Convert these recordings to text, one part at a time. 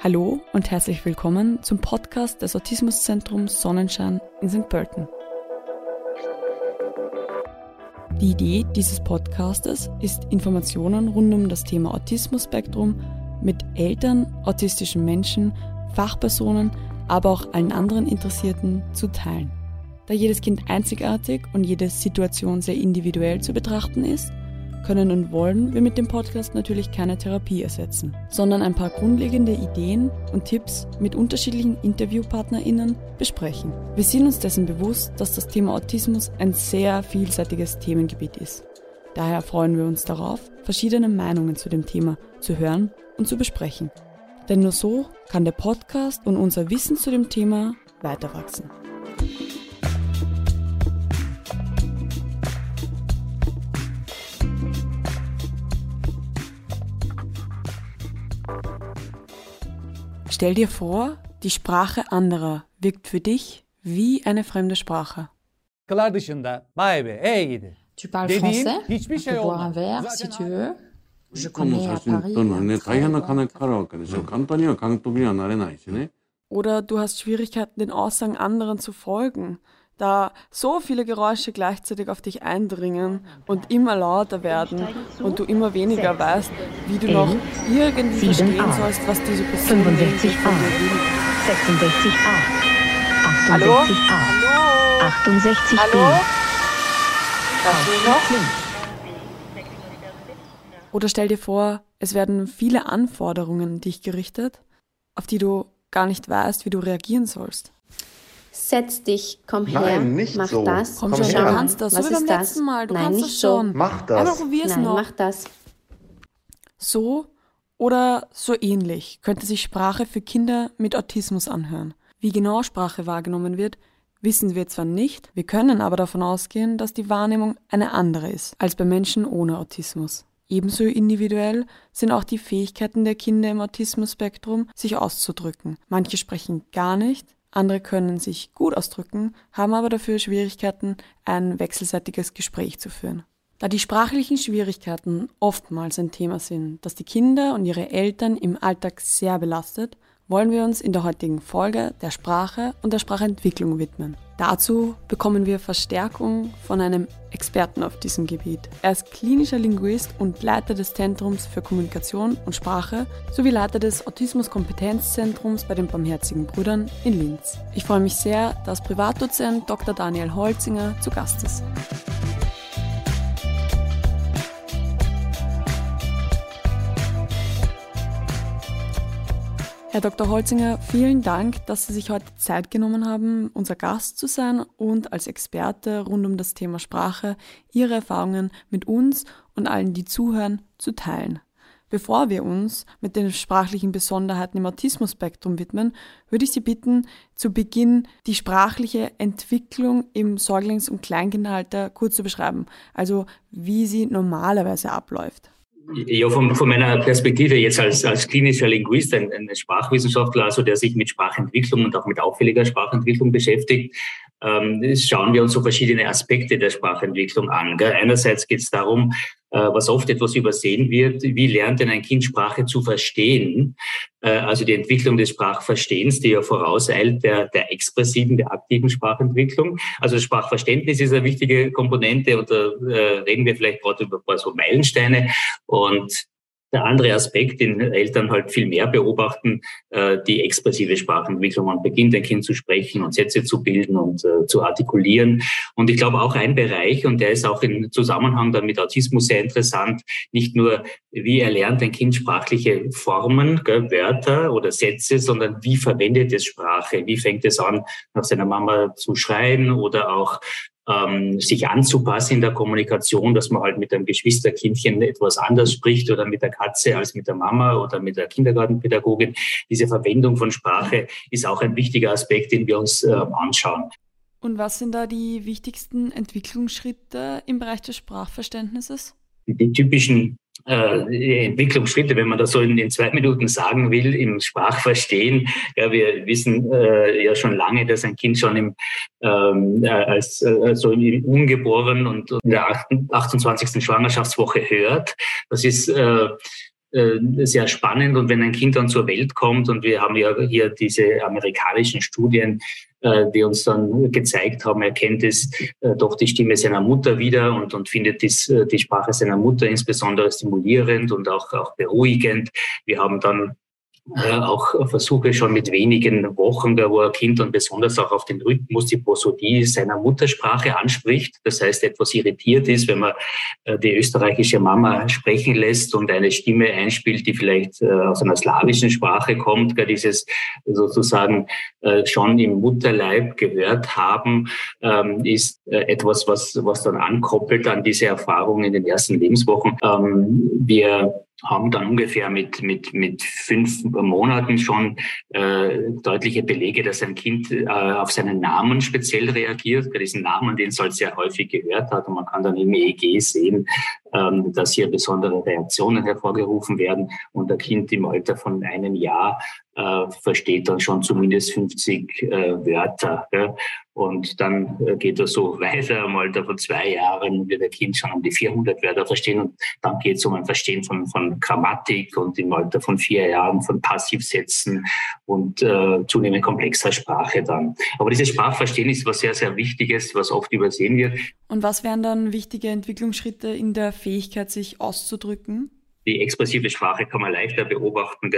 Hallo und herzlich willkommen zum Podcast des Autismuszentrums Sonnenschein in St. Pölten. Die Idee dieses Podcastes ist, Informationen rund um das Thema Autismus-Spektrum mit Eltern, autistischen Menschen, Fachpersonen, aber auch allen anderen Interessierten zu teilen. Da jedes Kind einzigartig und jede Situation sehr individuell zu betrachten ist, können und wollen wir mit dem Podcast natürlich keine Therapie ersetzen, sondern ein paar grundlegende Ideen und Tipps mit unterschiedlichen InterviewpartnerInnen besprechen. Wir sind uns dessen bewusst, dass das Thema Autismus ein sehr vielseitiges Themengebiet ist. Daher freuen wir uns darauf, verschiedene Meinungen zu dem Thema zu hören und zu besprechen. Denn nur so kann der Podcast und unser Wissen zu dem Thema weiter Stell dir vor, die Sprache anderer wirkt für dich wie eine fremde Sprache. Kılar dışında vay be ey gidi. Tu parles Dediğin français hiçbir On şey peut boire un olmaz. verre si Zaten tu veux. Je この connais à 写真 Paris. 撮るのはね un 大変な frère 金かかるわけですよ簡単には監督にはなれないしね Oder du hast Schwierigkeiten, den Aussagen anderen zu folgen, da so viele Geräusche gleichzeitig auf dich eindringen und immer lauter werden und du immer weniger weißt, wie du noch irgendwie verstehen sollst, was diese Person 65 von A, dir will. 66 A, Hallo? 68 A, 68 B. Hallo? Hörst du mich noch? Oder stell dir vor, es werden viele Anforderungen an dich gerichtet, auf die du gar nicht weißt, wie du reagieren sollst. Setz dich, komm her, Nein, nicht mach so. das. Komm, schon, her. du kannst das. So Was wie beim ist das? letzten Mal. Du Nein, kannst nicht das schon. Mach das. Einfach probier's Nein, noch. mach das. So oder so ähnlich könnte sich Sprache für Kinder mit Autismus anhören. Wie genau Sprache wahrgenommen wird, wissen wir zwar nicht, wir können aber davon ausgehen, dass die Wahrnehmung eine andere ist als bei Menschen ohne Autismus. Ebenso individuell sind auch die Fähigkeiten der Kinder im Autismus-Spektrum, sich auszudrücken. Manche sprechen gar nicht, andere können sich gut ausdrücken, haben aber dafür Schwierigkeiten, ein wechselseitiges Gespräch zu führen. Da die sprachlichen Schwierigkeiten oftmals ein Thema sind, das die Kinder und ihre Eltern im Alltag sehr belastet, wollen wir uns in der heutigen Folge der Sprache und der Sprachentwicklung widmen. Dazu bekommen wir Verstärkung von einem Experten auf diesem Gebiet. Er ist klinischer Linguist und Leiter des Zentrums für Kommunikation und Sprache sowie Leiter des Autismus-Kompetenzzentrums bei den Barmherzigen Brüdern in Linz. Ich freue mich sehr, dass Privatdozent Dr. Daniel Holzinger zu Gast ist. Herr Dr. Holzinger, vielen Dank, dass Sie sich heute Zeit genommen haben, unser Gast zu sein und als Experte rund um das Thema Sprache Ihre Erfahrungen mit uns und allen, die zuhören, zu teilen. Bevor wir uns mit den sprachlichen Besonderheiten im Autismus-Spektrum widmen, würde ich Sie bitten, zu Beginn die sprachliche Entwicklung im Säuglings- und Kleinkindalter kurz zu beschreiben, also wie sie normalerweise abläuft. Ja, von, von meiner Perspektive jetzt als, als klinischer Linguist, ein, ein Sprachwissenschaftler, also der sich mit Sprachentwicklung und auch mit auffälliger Sprachentwicklung beschäftigt, ähm, schauen wir uns so verschiedene Aspekte der Sprachentwicklung an. Einerseits geht es darum, was oft etwas übersehen wird, wie lernt denn ein Kind Sprache zu verstehen? Äh, also die Entwicklung des Sprachverstehens, die ja vorauseilt der, der expressiven, der aktiven Sprachentwicklung. Also Sprachverständnis ist eine wichtige Komponente und da äh, reden wir vielleicht gerade über ein paar so Meilensteine. Und der andere Aspekt, den Eltern halt viel mehr beobachten, äh, die expressive Sprachentwicklung. Man beginnt ein Kind zu sprechen und Sätze zu bilden und äh, zu artikulieren. Und ich glaube auch ein Bereich, und der ist auch im Zusammenhang dann mit Autismus sehr interessant, nicht nur, wie erlernt ein Kind sprachliche Formen, gell, Wörter oder Sätze, sondern wie verwendet es Sprache? Wie fängt es an, nach seiner Mama zu schreien oder auch ähm, sich anzupassen in der Kommunikation, dass man halt mit einem Geschwisterkindchen etwas anders spricht oder mit der Katze als mit der Mama oder mit der Kindergartenpädagogin. Diese Verwendung von Sprache ist auch ein wichtiger Aspekt, den wir uns äh, anschauen. Und was sind da die wichtigsten Entwicklungsschritte im Bereich des Sprachverständnisses? Die, die typischen äh, Entwicklungsschritte, wenn man das so in, in zwei Minuten sagen will, im Sprachverstehen. Ja, wir wissen äh, ja schon lange, dass ein Kind schon im, ähm, äh, als äh, so im Ungeboren und in der 28. Schwangerschaftswoche hört. Das ist äh, äh, sehr spannend. Und wenn ein Kind dann zur Welt kommt, und wir haben ja hier diese amerikanischen Studien, die uns dann gezeigt haben, er kennt es äh, doch die Stimme seiner Mutter wieder und, und findet dies, die Sprache seiner Mutter insbesondere stimulierend und auch, auch beruhigend. Wir haben dann äh, auch Versuche schon mit wenigen Wochen, wo ein Kind dann besonders auch auf den Rhythmus, die Prosodie seiner Muttersprache anspricht. Das heißt, etwas irritiert ist, wenn man äh, die österreichische Mama sprechen lässt und eine Stimme einspielt, die vielleicht äh, aus einer slawischen Sprache kommt, dieses sozusagen äh, schon im Mutterleib gehört haben, ähm, ist äh, etwas, was, was dann ankoppelt an diese Erfahrung in den ersten Lebenswochen. Ähm, wir haben dann ungefähr mit, mit, mit fünf Monaten schon äh, deutliche Belege, dass ein Kind äh, auf seinen Namen speziell reagiert. Bei diesen Namen, den es halt sehr häufig gehört hat. Und man kann dann im EEG sehen, ähm, dass hier besondere Reaktionen hervorgerufen werden. Und ein Kind im Alter von einem Jahr äh, versteht dann schon zumindest 50 äh, Wörter. Ja. Und dann äh, geht das so weiter. Im Alter von zwei Jahren wird der Kind schon um die 400 Wörter verstehen. Und dann geht es um ein Verstehen von, von Grammatik und im Alter von vier Jahren von Passivsätzen und äh, zunehmend komplexer Sprache dann. Aber dieses Sprachverstehen ist was sehr, sehr Wichtiges, was oft übersehen wird. Und was wären dann wichtige Entwicklungsschritte in der Fähigkeit, sich auszudrücken? Die expressive Sprache kann man leichter beobachten.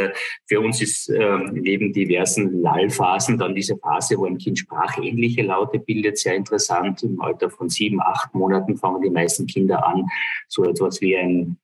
Für uns ist ähm, neben diversen Lallphasen dann diese Phase, wo ein Kind sprachähnliche Laute bildet, sehr interessant. Im Alter von sieben, acht Monaten fangen die meisten Kinder an, so etwas wie ein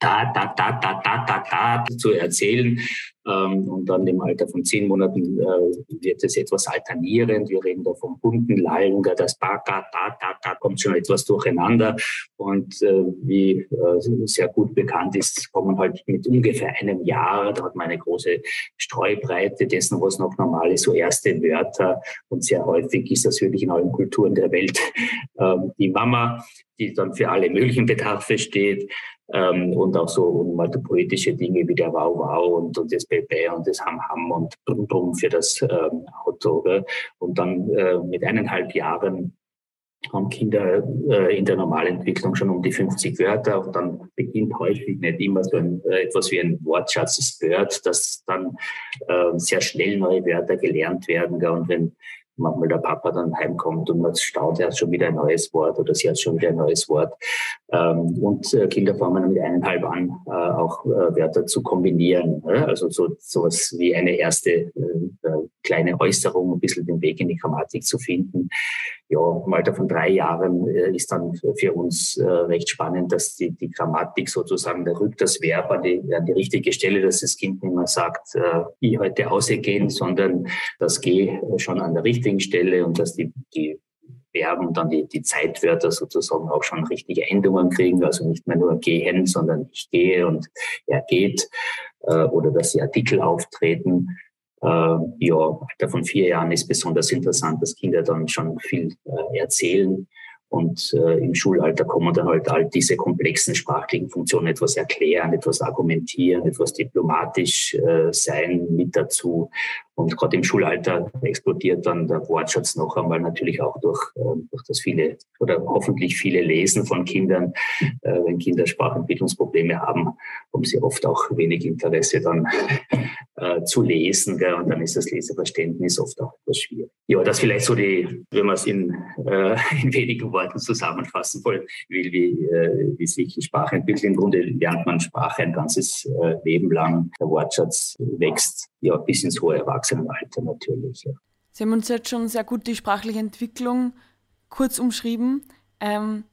da, da, da, da, da, da, da zu erzählen. Ähm, und dann im Alter von zehn Monaten äh, wird es etwas alternierend. Wir reden da vom bunten Lallen, das Baka, da, da, da kommt schon etwas durcheinander. Und äh, wie äh, sehr gut bekannt ist, kommen halt mit ungefähr einem Jahr, da hat man eine große Streubreite dessen, was noch normal ist, so erste Wörter. Und sehr häufig ist das wirklich in allen Kulturen der Welt ähm, die Mama, die dann für alle möglichen Bedarfe steht ähm, und auch so und poetische Dinge wie der Wow Wow und, und das Bebe und das Ham Ham und Brum Brum für das ähm, Auto. Gell? Und dann äh, mit eineinhalb Jahren haben Kinder äh, in der Normalentwicklung schon um die 50 Wörter und dann beginnt häufig nicht immer so ein, äh, etwas wie ein Wortschatz des Bird, dass dann äh, sehr schnell neue Wörter gelernt werden. Gell? Und wenn manchmal der Papa dann heimkommt und man staut, er hat schon wieder ein neues Wort oder sie hat schon wieder ein neues Wort. Ähm, und äh, Kinder fangen mit eineinhalb an, äh, auch äh, Wörter zu kombinieren. Also so sowas wie eine erste kleine Äußerung, ein bisschen den Weg in die Grammatik zu finden. Ja, im Alter von drei Jahren ist dann für uns recht spannend, dass die, die Grammatik sozusagen, da rückt das Verb an die, an die richtige Stelle, dass das Kind nicht mehr sagt, ich heute ausgehen, sondern das Geh schon an der richtigen Stelle und dass die, die Verben dann die, die Zeitwörter sozusagen auch schon richtige Endungen kriegen, also nicht mehr nur gehen, sondern ich gehe und er geht, äh, oder dass die Artikel auftreten. Äh, ja, Alter von vier Jahren ist besonders interessant, dass Kinder dann schon viel äh, erzählen und äh, im Schulalter kommen dann halt all diese komplexen sprachlichen Funktionen, etwas erklären, etwas argumentieren, etwas diplomatisch äh, sein mit dazu. Und gerade im Schulalter explodiert dann der Wortschatz noch einmal natürlich auch durch, äh, durch das viele oder hoffentlich viele Lesen von Kindern. Äh, wenn Kinder Sprachentwicklungsprobleme haben, haben sie oft auch wenig Interesse dann äh, zu lesen. Gell? Und dann ist das Leseverständnis oft auch etwas schwierig. Ja, das vielleicht so die, wenn man es in, äh, in wenigen Worten zusammenfassen will, wie, äh, wie sich Sprache entwickelt. Im Grunde lernt man Sprache ein ganzes äh, Leben lang. Der Wortschatz wächst ja bis ins hohe Erwachsenenalter natürlich. Ja. Sie haben uns jetzt schon sehr gut die sprachliche Entwicklung kurz umschrieben. Ähm,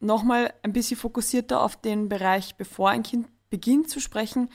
Nochmal ein bisschen fokussierter auf den Bereich, bevor ein Kind beginnt zu sprechen.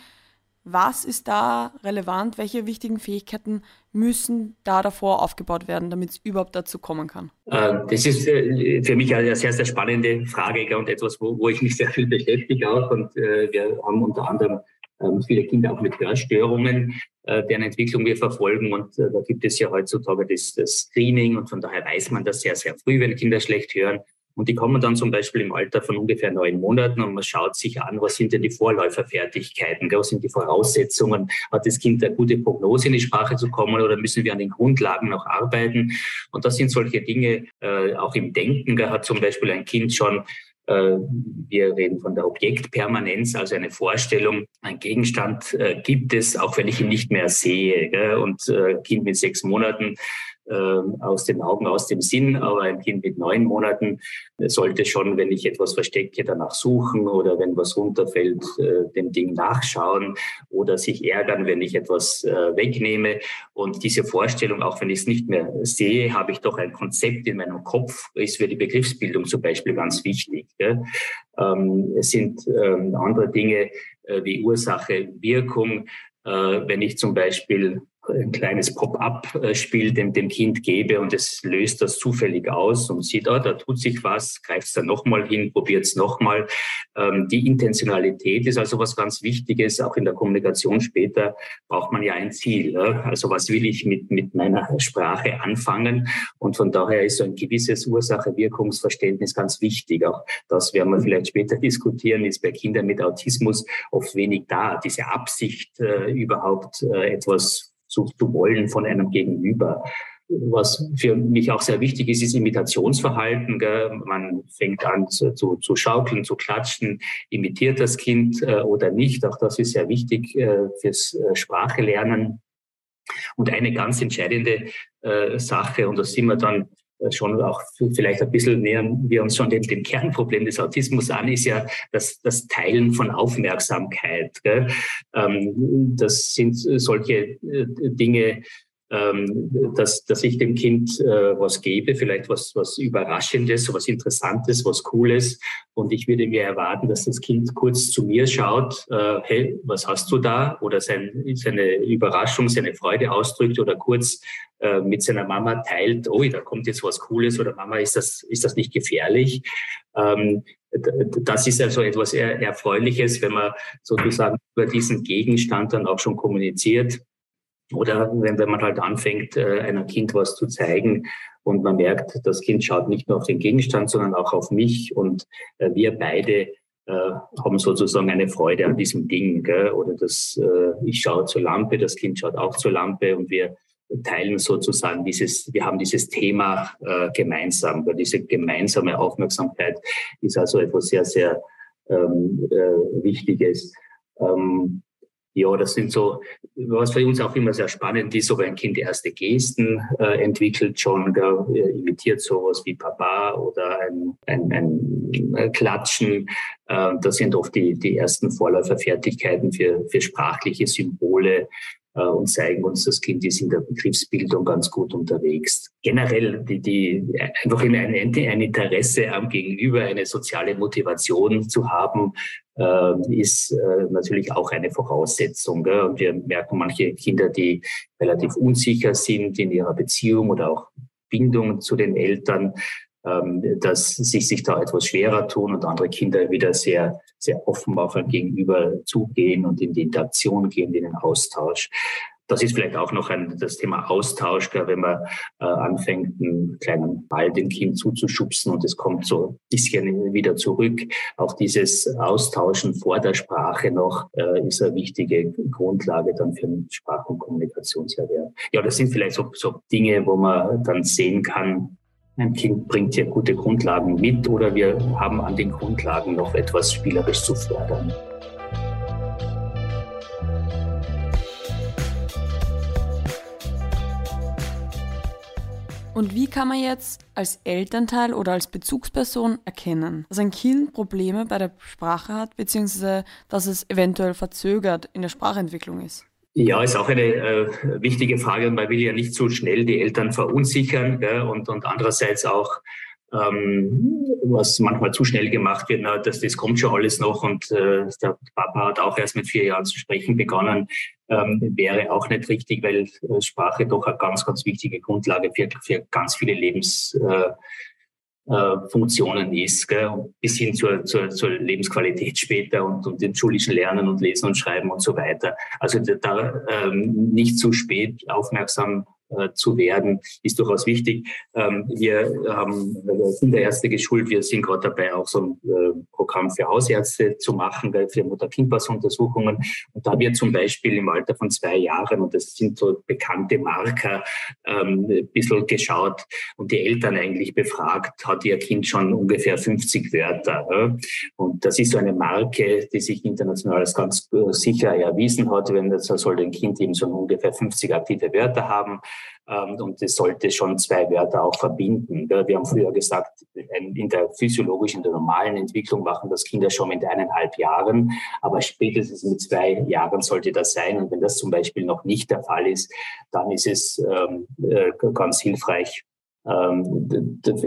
Was ist da relevant? Welche wichtigen Fähigkeiten müssen da davor aufgebaut werden, damit es überhaupt dazu kommen kann? Äh, das ist äh, für mich eine sehr, sehr spannende Frage und etwas, wo, wo ich mich sehr viel beschäftige auch. Und äh, wir haben unter anderem ähm, viele Kinder auch mit Hörstörungen, deren Entwicklung wir verfolgen. Und da gibt es ja heutzutage das, das Screening und von daher weiß man das sehr, sehr früh, wenn Kinder schlecht hören. Und die kommen dann zum Beispiel im Alter von ungefähr neun Monaten und man schaut sich an, was sind denn die Vorläuferfertigkeiten, was sind die Voraussetzungen, hat das Kind eine gute Prognose in die Sprache zu kommen oder müssen wir an den Grundlagen noch arbeiten? Und das sind solche Dinge, äh, auch im Denken, da hat zum Beispiel ein Kind schon Äh, wir reden von der Objektpermanenz, also eine Vorstellung, ein Gegenstand äh, gibt es, auch wenn ich ihn nicht mehr sehe. Und äh, Kind mit sechs Monaten aus den Augen, aus dem Sinn, aber ein Kind mit neun Monaten sollte schon, wenn ich etwas verstecke, danach suchen oder wenn was runterfällt, äh, dem Ding nachschauen oder sich ärgern, wenn ich etwas äh, wegnehme. Und diese Vorstellung, auch wenn ich es nicht mehr sehe, habe ich doch ein Konzept in meinem Kopf, ist für die Begriffsbildung zum Beispiel ganz wichtig. Ähm, es sind ähm, andere Dinge äh, wie Ursache, Wirkung. Äh, wenn ich zum Beispiel ein kleines Pop-up-Spiel dem, dem Kind gebe und es löst das zufällig aus und sieht, oh, da tut sich was, greift es dann nochmal hin, probiert es nochmal. Ähm, die Intentionalität ist also was ganz Wichtiges. Auch in der Kommunikation später braucht man ja ein Ziel. Ja? Also was will ich mit, mit meiner Sprache anfangen? Und von daher ist so ein gewisses Ursache-Wirkungsverständnis ganz wichtig. Auch das werden wir vielleicht später diskutieren, ist bei Kindern mit Autismus oft wenig da. Diese Absicht, äh, überhaupt äh, etwas zu, zu wollen von einem Gegenüber. Was für mich auch sehr wichtig ist, ist Imitationsverhalten. Gell? Man fängt an zu, zu, schaukeln, zu klatschen, imitiert das Kind äh, oder nicht. Auch das ist sehr wichtig äh, fürs äh, Sprachelernen. Und eine ganz entscheidende äh, Sache, und da sind wir dann schon auch vielleicht ein bisschen nähern wir uns schon dem, dem Kernproblem des Autismus an, ist ja das, das Teilen von Aufmerksamkeit. Ähm, das sind solche äh, Dinge, ähm, dass, dass ich dem Kind äh, was gebe, vielleicht was, was Überraschendes, was Interessantes, was Cooles. Und ich würde mir erwarten, dass das Kind kurz zu mir schaut, äh, hey, was hast du da? Oder sein, seine Überraschung, seine Freude ausdrückt oder kurz äh, mit seiner Mama teilt, oh, da kommt jetzt was Cooles oder Mama, ist das, ist das nicht gefährlich? Ähm, das ist also etwas Erfreuliches, wenn man sozusagen über diesen Gegenstand dann auch schon kommuniziert oder wenn, wenn man halt anfängt, äh, einem Kind was zu zeigen und man merkt, das Kind schaut nicht nur auf den Gegenstand, sondern auch auf mich und äh, wir beide äh, haben sozusagen eine Freude an diesem Ding. Gell? Oder das, ich schaue zur Lampe, das Kind schaut auch zur Lampe und wir teilen sozusagen dieses, wir haben dieses Thema äh, gemeinsam. Diese gemeinsame Aufmerksamkeit ist also etwas sehr, sehr ähm, äh, Wichtiges. Ähm, ja, das sind so, was für uns auch immer sehr spannend ist, ob ein Kind erste Gesten äh, entwickelt schon, äh, imitiert sowas wie Papa oder ein, ein, ein Klatschen. Äh, das sind oft die, die ersten Vorläuferfertigkeiten für, für sprachliche Symbole und zeigen uns, das Kind ist in der Begriffsbildung ganz gut unterwegs. Generell die, die einfach ein, ein, Interesse am Gegenüber, eine soziale Motivation zu haben, äh, ist äh, natürlich auch eine Voraussetzung. Gell? Und wir merken manche Kinder, die relativ unsicher sind in ihrer Beziehung oder auch Bindung zu den Eltern, dass sich sich da etwas schwerer tun und andere Kinder wieder sehr, sehr offen auf ein Gegenüber zugehen und in die Interaktion gehen, in den Austausch. Das ist vielleicht auch noch ein, das Thema Austausch, wenn man äh, anfängt, einen kleinen Ball dem Kind zuzuschubsen und es kommt so ein bisschen wieder zurück. Auch dieses Austauschen vor der Sprache noch äh, ist eine wichtige Grundlage dann für einen Sprach- und Kommunikationserwerb. Ja, das sind vielleicht so, so Dinge, wo man dann sehen kann, ein Kind bringt hier gute Grundlagen mit oder wir haben an den Grundlagen noch etwas spielerisch zu fördern. Und wie kann man jetzt als Elternteil oder als Bezugsperson erkennen, dass ein Kind Probleme bei der Sprache hat, beziehungsweise dass es eventuell verzögert in der Sprachentwicklung ist? Ja, ist auch eine äh, wichtige Frage und man will ja nicht zu schnell die Eltern verunsichern gell, und, und andererseits auch, ähm, was manchmal zu schnell gemacht wird, na, das, das kommt schon alles noch und äh, der Papa hat auch erst mit vier Jahren zu sprechen begonnen, ähm, wäre auch nicht richtig, weil äh, Sprache doch eine ganz, ganz wichtige Grundlage für, für ganz viele Lebens äh, äh, Funktionen ist, gell? bis hin zur, zur, zur Lebensqualität später und, und dem schulischen Lernen und Lesen und Schreiben und so weiter. Also da ähm, nicht zu spät aufmerksam zu werden, ist durchaus wichtig. Ähm, wir haben Kinderärzte geschult. Wir sind gerade dabei, auch so ein äh, Programm für Hausärzte zu machen, für Mutter-Kind-Pass-Untersuchungen. Und da wird zum Beispiel im Alter von zwei Jahren, und das sind so bekannte Marker, ähm, ein bisschen geschaut und die Eltern eigentlich befragt, hat ihr Kind schon ungefähr 50 Wörter. Und das ist so eine Marke, die sich international als ganz äh, sicher erwiesen hat. Wenn das soll ein Kind eben so ungefähr 50 aktive Wörter haben. Ähm, und es sollte schon zwei Wörter auch verbinden. Wir haben früher gesagt, in der physiologischen, in der normalen Entwicklung machen das Kinder schon mit eineinhalb Jahren, aber spätestens mit zwei Jahren sollte das sein. Und wenn das zum Beispiel noch nicht der Fall ist, dann ist es ähm, äh, ganz hilfreich, ähm,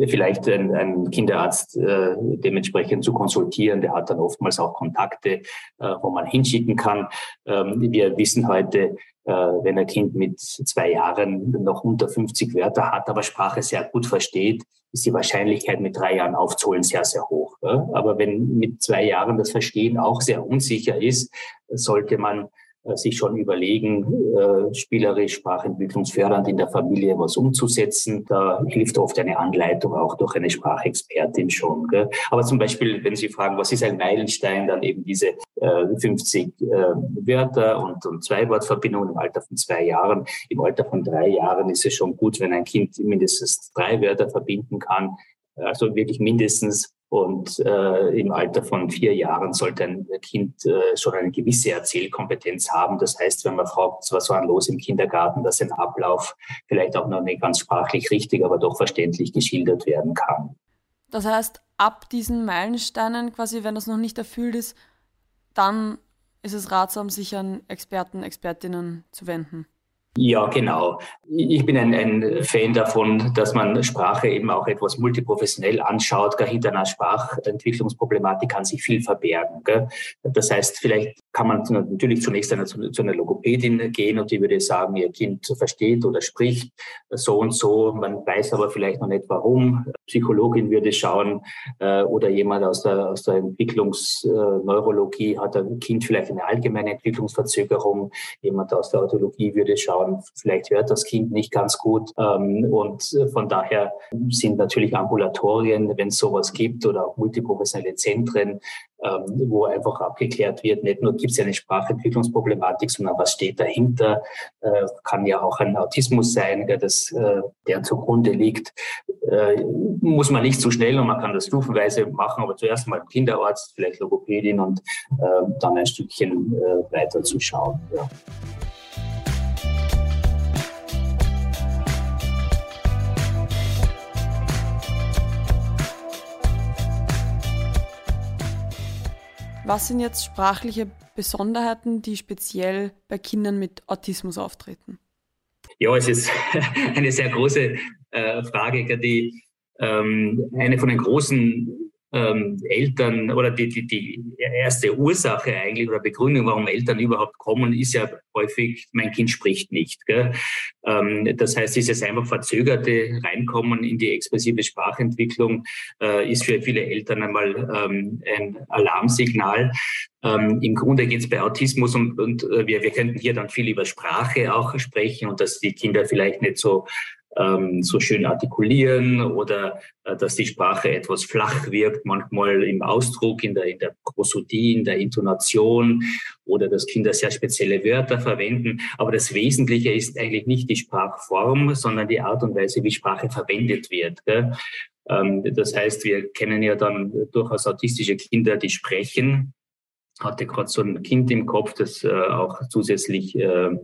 vielleicht ein, ein Kinderarzt äh, dementsprechend zu konsultieren. Der hat dann oftmals auch Kontakte, äh, wo man hinschicken kann. Wir wissen heute, wenn ein Kind mit zwei Jahren noch unter 50 Wörter hat, aber Sprache sehr gut versteht, ist die Wahrscheinlichkeit, mit drei Jahren aufzuholen, sehr, sehr hoch. Aber wenn mit zwei Jahren das Verstehen auch sehr unsicher ist, sollte man äh, sich schon überlegen, äh, spielerisch, sprachentwicklungsfördernd in der Familie was umzusetzen. Da hilft oft eine Anleitung auch durch eine Sprachexpertin schon. Gell? Aber zum Beispiel, wenn Sie fragen, was ist ein Meilenstein, dann eben diese äh, 50 äh, Wörter und, und Zwei-Wort-Verbindungen im Alter von zwei Jahren. Im Alter von drei Jahren ist es schon gut, wenn ein Kind mindestens drei Wörter verbinden kann. Also wirklich mindestens und äh, im Alter von vier Jahren sollte ein Kind äh, schon eine gewisse Erzählkompetenz haben. Das heißt, wenn man fragt, was war los im Kindergarten, dass ein Ablauf vielleicht auch noch nicht ganz sprachlich richtig, aber doch verständlich geschildert werden kann. Das heißt, ab diesen Meilensteinen, quasi, wenn das noch nicht erfüllt ist, dann ist es ratsam, sich an Experten, Expertinnen zu wenden. Ja, genau. Ich bin ein, ein, Fan davon, dass man Sprache eben auch etwas multiprofessionell anschaut. Gar hinter einer Sprachentwicklungsproblematik kann sich viel verbergen. Gell? Das heißt, vielleicht kann man natürlich zunächst eine, zu, einer Logopädin gehen und die würde sagen, ihr Kind versteht oder spricht so und so. Man weiß aber vielleicht noch nicht warum. Psychologin würde schauen äh, oder jemand aus der, aus der Entwicklungsneurologie äh, hat ein Kind vielleicht eine allgemeine Entwicklungsverzögerung. Jemand aus der Autologie würde schauen, vielleicht hört das Kind nicht ganz gut. Ähm, und von daher sind natürlich Ambulatorien, wenn es sowas gibt, oder auch multiprofessionelle Zentren, ähm, wo einfach abgeklärt wird, nicht nur gibt es eine Sprachentwicklungsproblematik, sondern was steht dahinter, äh, kann ja auch ein Autismus sein, der, das, äh, der zugrunde liegt. Äh, muss man nicht so schnell und man kann das stufenweise machen, aber zuerst mal Kinderarzt, vielleicht Logopädin und äh, dann ein Stückchen äh, weiter zu schauen. Ja. Was sind jetzt sprachliche Besonderheiten, die speziell bei Kindern mit Autismus auftreten? Ja, es ist eine sehr große äh, Frage, die ähm, eine von den großen ähm, Eltern oder die, die, die erste Ursache eigentlich oder Begründung, warum Eltern überhaupt kommen, ist ja häufig, mein Kind spricht nicht. Ähm, das heißt, dieses einfach verzögerte Reinkommen in die expressive Sprachentwicklung äh, ist für viele Eltern einmal ähm, ein Alarmsignal. Ähm, Im Grunde geht es bei Autismus und, und äh, wir, wir könnten hier dann viel über Sprache auch sprechen und dass die Kinder vielleicht nicht so ähm, so schön artikulieren oder äh, dass die Sprache etwas flach wirkt, manchmal im Ausdruck, in der, in der Prosodie, in der Intonation oder dass Kinder sehr spezielle Wörter verwenden. Aber das Wesentliche ist eigentlich nicht die Sprachform, sondern die Art und Weise, wie Sprache verwendet wird. Gell? Ähm, das heißt, wir kennen ja dann durchaus autistische Kinder, die sprechen, hatte gerade so ein Kind im Kopf, das äh, auch zusätzlich äh, äh,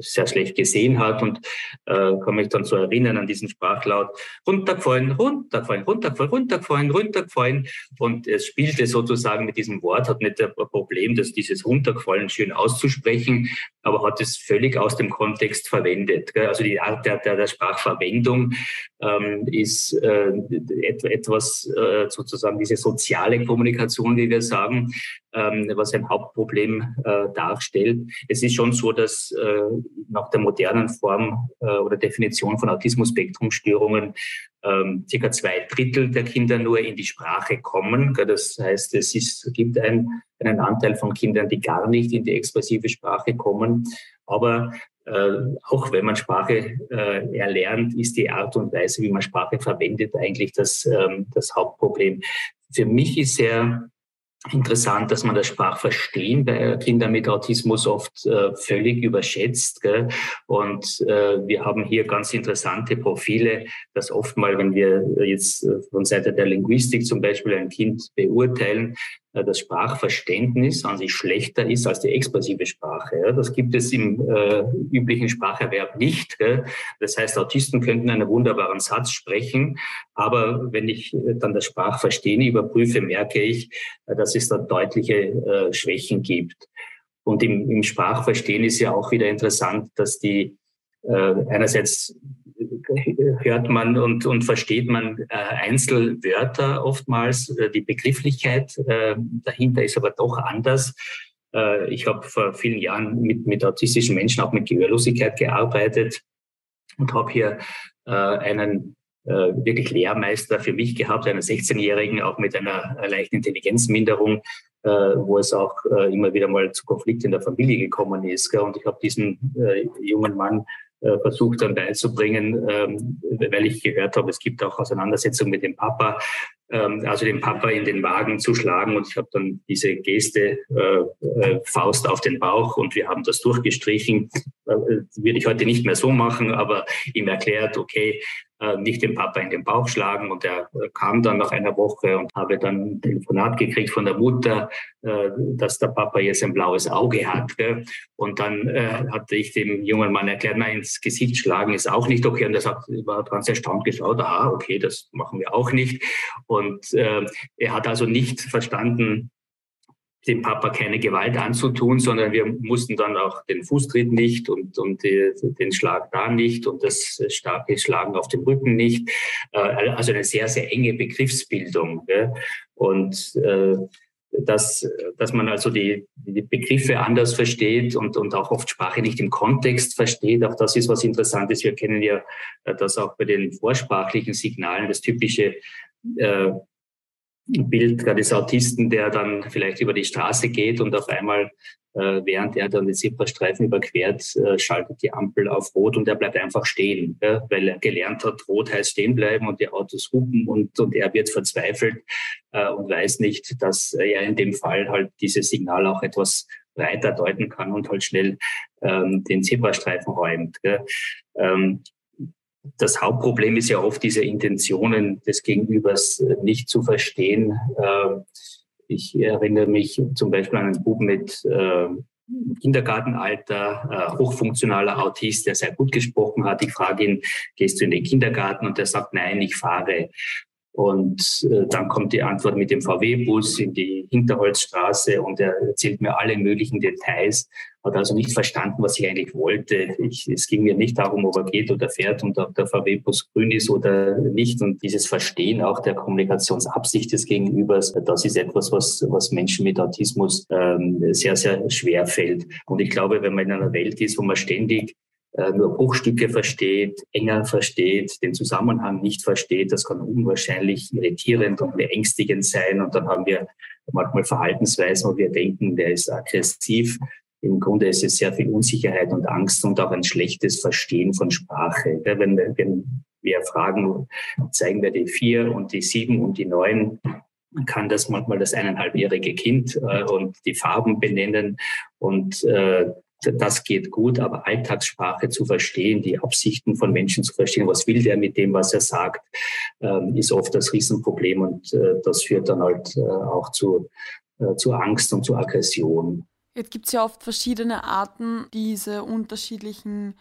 sehr schlecht gesehen hat und äh, kann mich dann so erinnern an diesen Sprachlaut runtergefallen, runtergefallen, runtergefallen, runtergefallen, runtergefallen und es spielte sozusagen mit diesem Wort, hat nicht ein Problem, dass dieses runtergefallen schön auszusprechen, aber hat es völlig aus dem Kontext verwendet. Gell? Also die Art der, der, der Sprachverwendung ähm, ist äh, etwas äh, sozusagen diese soziale Kommunikation, wie wir sagen, ähm, was ein Hauptproblem äh, darstellt. Es ist schon so, dass äh, nach der modernen Form äh, oder Definition von Autismus-Spektrum-Störungen ähm, circa zwei Drittel der Kinder nur in die Sprache kommen. Das heißt, es ist, gibt ein, einen Anteil von Kindern, die gar nicht in die expressive Sprache kommen. Aber äh, auch wenn man Sprache äh, erlernt, ist die Art und Weise, wie man Sprache verwendet, eigentlich das, ähm, das Hauptproblem. Für mich ist sehr interessant, dass man das Sprachverstehen bei Kindern mit Autismus oft äh, völlig überschätzt. Gell? Und äh, wir haben hier ganz interessante Profile, dass oft mal, wenn wir jetzt äh, von Seite der Linguistik zum Beispiel ein Kind beurteilen, das Sprachverständnis an sich schlechter ist als die expressive Sprache. Das gibt es im äh, üblichen Spracherwerb nicht. Das heißt, Autisten könnten einen wunderbaren Satz sprechen, aber wenn ich äh, dann das Sprachverstehen überprüfe, merke ich, dass es da deutliche Schwächen gibt. Und im, im Sprachverstehen ist ja auch wieder interessant, dass die einerseits hört man und, und versteht man äh, Einzelwörter oftmals. Äh, die Begrifflichkeit äh, dahinter ist aber doch anders. Äh, ich habe vor vielen Jahren mit, mit autistischen Menschen auch mit Gehörlosigkeit gearbeitet und habe hier äh, einen äh, wirklich Lehrmeister für mich gehabt, einen 16-Jährigen, auch mit einer leichten Intelligenzminderung, äh, wo es auch äh, immer wieder mal zu Konflikten in der Familie gekommen ist. Gell? Und ich habe diesen äh, jungen Mann äh, versucht dann beizubringen, ähm, weil ich gehört habe, es gibt auch Auseinandersetzungen mit dem Papa, ähm, also den Papa in den Wagen zu schlagen. Und ich habe dann diese Geste äh, äh, Faust auf den Bauch und wir haben das durchgestrichen. Äh, würde ich heute nicht mehr so machen, aber ihm erklärt, okay, äh, nicht den Papa in den Bauch schlagen. Und er äh, kam dann nach einer Woche und habe dann ein Telefonat gekriegt von der Mutter, äh, dass der Papa jetzt ein blaues Auge hat. Und dann hatte ich dem jungen Mann erklärt, nein, ins Gesicht schlagen ist auch nicht okay. Und er war ganz erstaunt geschaut, aha, okay, das machen wir auch nicht. Und er hat also nicht verstanden, dem Papa keine Gewalt anzutun, sondern wir mussten dann auch den Fußtritt nicht und, und die, den Schlag da nicht und das starke Schlagen auf dem Rücken nicht. Äh, also eine sehr, sehr enge Begriffsbildung. Und äh, dass, dass man also die, die Begriffe anders versteht und, und auch oft Sprache nicht im Kontext versteht. Auch das ist was Interessantes. Wir kennen ja äh, das auch bei den vorsprachlichen Signalen, das typische äh, Bild des Autisten, der dann vielleicht über die Straße geht und auf einmal, äh, während er dann den Zebrastreifen überquert, äh, schaltet die Ampel auf Rot und er bleibt einfach stehen, ja, weil er gelernt hat, Rot heißt stehen bleiben und die Autos hupen und, und er wird verzweifelt äh, und weiß nicht, dass er in dem Fall halt dieses Signal auch etwas breiter deuten kann und halt schnell ähm, den Zebrastreifen räumt. Ähm, das Hauptproblem ist ja oft diese Intentionen des Gegenübers äh, nicht zu verstehen. Ähm, ich erinnere mich zum Beispiel an einen Buben mit äh, Kindergartenalter, äh, hochfunktionaler Autist, der sehr gut gesprochen hat. Ich frage ihn, gehst du in den Kindergarten? Und er sagt, nein, ich fahre. Und äh, dann kommt die Antwort mit dem VW-Bus in die Hinterholzstraße und er erzählt mir alle möglichen Details, hat also nicht verstanden, was ich eigentlich wollte. Ich, es ging mir nicht darum, ob er geht oder fährt und ob der VW-Bus grün ist oder nicht. Und dieses Verstehen auch der Kommunikationsabsicht des Gegenübers, das ist etwas, was, was Menschen mit Autismus ähm, sehr, sehr schwer fällt. Und ich glaube, wenn man in einer Welt ist, wo man ständig nur Bruchstücke versteht, enger versteht, den Zusammenhang nicht versteht. Das kann unwahrscheinlich irritierend und beängstigend sein. Und dann haben wir manchmal Verhaltensweisen, wo wir denken, der ist aggressiv. Im Grunde ist es sehr viel Unsicherheit und Angst und auch ein schlechtes Verstehen von Sprache. Wenn, wenn wir fragen, zeigen wir die vier und die sieben und die neun, kann das manchmal das eineinhalbjährige Kind äh, und die Farben benennen und äh, das geht gut, aber Alltagssprache zu verstehen, die Absichten von Menschen zu verstehen, was will der mit dem, was er sagt, ähm, ist oft das Riesenproblem und äh, das führt dann halt äh, auch zu, äh, zu Angst und zu Aggression. Jetzt gibt es ja oft verschiedene Arten, diese unterschiedlichen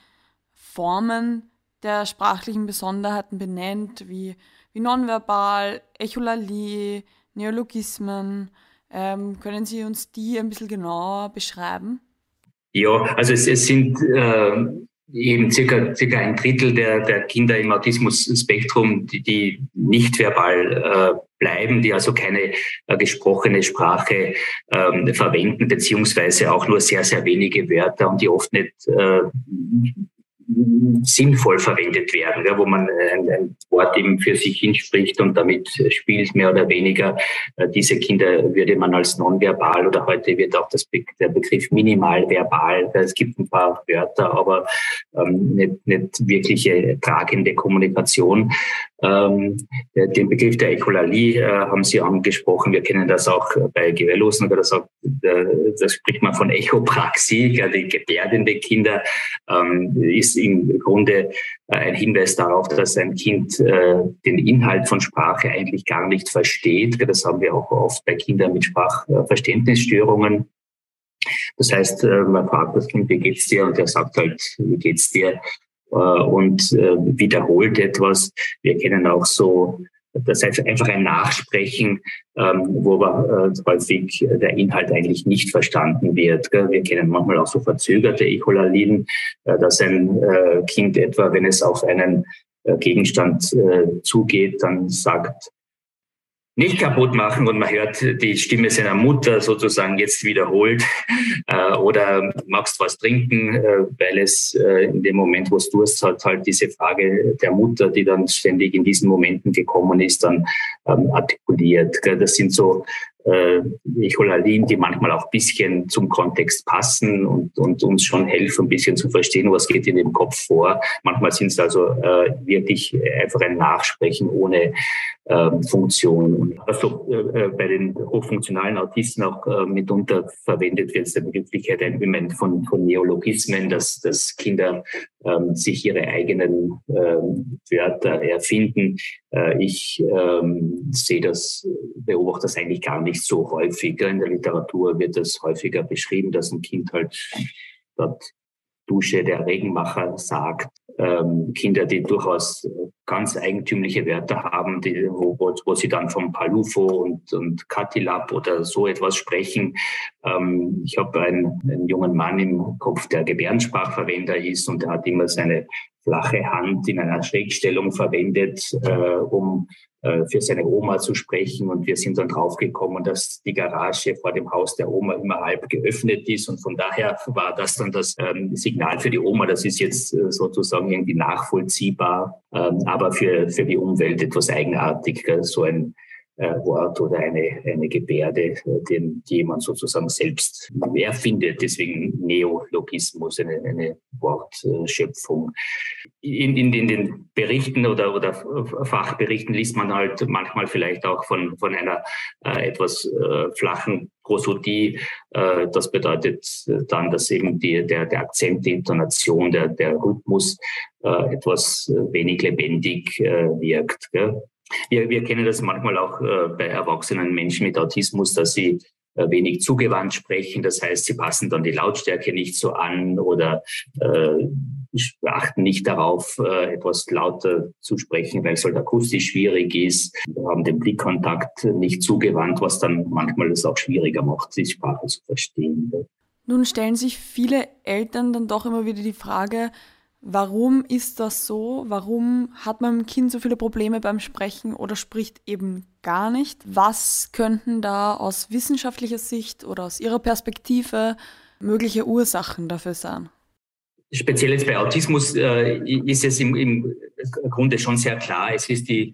Formen der sprachlichen Besonderheiten benennt, wie, wie nonverbal, Echolalie, Neologismen. Ähm, können Sie uns die ein bisschen genauer beschreiben? Ja, also es, es sind äh, eben circa, circa ein Drittel der, der Kinder im Autismus-Spektrum, die, die nicht verbal äh, bleiben, die also keine äh, gesprochene Sprache ähm, verwenden, beziehungsweise auch nur sehr, sehr wenige Wörter und die oft nicht äh, sinnvoll verwendet werden, ja, wo man ein, ein, Wort eben für sich hinspricht und damit spielt mehr oder weniger. Äh, diese Kinder würde man als nonverbal oder heute wird auch das Be der Begriff minimalverbal. Es gibt ein paar Wörter, aber ähm, nicht, nicht wirkliche tragende Kommunikation. Ähm, den Begriff der Echolalie äh, haben Sie angesprochen. Wir kennen das auch bei Gehörlosen. Das, auch, äh, spricht man von Echopraxie. Die gebärdende Kinder ähm, ist im Grunde äh, ein Hinweis darauf, dass ein Kind äh, den Inhalt von Sprache eigentlich gar nicht versteht. Das haben wir auch oft bei Kindern mit Sprachverständnisstörungen. Das heißt, äh, man fragt das Kind, wie geht's dir? Und er sagt halt, wie geht's dir? Äh, und äh, wiederholt etwas. Wir kennen auch so, das heißt einfach ein Nachsprechen, ähm, wo aber äh, häufig der Inhalt eigentlich nicht verstanden wird. Wir kennen manchmal auch so verzögerte Echolalien, dass ein Kind etwa, wenn es auf einen Gegenstand zugeht, dann sagt, nicht kaputt machen und man hört die Stimme seiner Mutter sozusagen jetzt wiederholt äh, oder magst was trinken, äh, weil es äh, in dem Moment, wo es Durst hat, halt diese Frage der Mutter, die dann ständig in diesen Momenten gekommen ist, dann ähm, artikuliert. Das sind so äh, Echolalien, die manchmal auch ein bisschen zum Kontext passen und, und uns schon helfen, ein bisschen zu verstehen, was geht in dem Kopf vor. Manchmal sind es also äh, wirklich einfach ein Nachsprechen ohne äh, Funktion. Und also äh, bei den hochfunktionalen Autisten auch äh, mitunter verwendet wird der Begrifflichkeit ein Element von, von Neologismen, dass, dass Kinder ähm, sich ihre eigenen ähm, Wörter erfinden. Äh, ich ähm, sehe das, beobachte das eigentlich gar nicht so häufig. In der Literatur wird das häufiger beschrieben, dass ein Kind halt dort Dusche der Regenmacher sagt. Ähm, Kinder, die durchaus ganz eigentümliche Wörter haben, die, wo, wo sie dann vom Palufo und, und Katilab oder so etwas sprechen. Ähm, ich habe einen, einen jungen Mann im Kopf, der Gebärdensprachverwender ist und der hat immer seine flache Hand in einer Schrägstellung verwendet, äh, um äh, für seine Oma zu sprechen. Und wir sind dann draufgekommen, dass die Garage vor dem Haus der Oma immer halb geöffnet ist. Und von daher war das dann das ähm, Signal für die Oma. Das ist jetzt äh, sozusagen irgendwie nachvollziehbar, ähm, aber für, für die Umwelt etwas eigenartig. So ein Wort oder eine, eine Gebärde, äh, den, die man sozusagen selbst erfindet. Deswegen Neologismus, eine, eine Wortschöpfung. In, in, in den Berichten oder, oder Fachberichten liest man halt manchmal vielleicht auch von, von einer äh, etwas äh, flachen Prosodie. Äh, das bedeutet dann, dass eben die, der, der Akzent, die Intonation, der, der Rhythmus äh, etwas wenig lebendig äh, wirkt. Gell? Wir, wir kennen das manchmal auch äh, bei erwachsenen Menschen mit Autismus, dass sie äh, wenig zugewandt sprechen. Das heißt, sie passen dann die Lautstärke nicht so an oder äh, achten nicht darauf, äh, etwas lauter zu sprechen, weil es halt akustisch schwierig ist. Wir haben den Blickkontakt nicht zugewandt, was dann manchmal es auch schwieriger macht, die Sprache zu verstehen. Nun stellen sich viele Eltern dann doch immer wieder die Frage, Warum ist das so? Warum hat man mit dem Kind so viele Probleme beim Sprechen oder spricht eben gar nicht? Was könnten da aus wissenschaftlicher Sicht oder aus Ihrer Perspektive mögliche Ursachen dafür sein? Speziell jetzt bei Autismus äh, ist es im, im Grunde schon sehr klar. Es ist die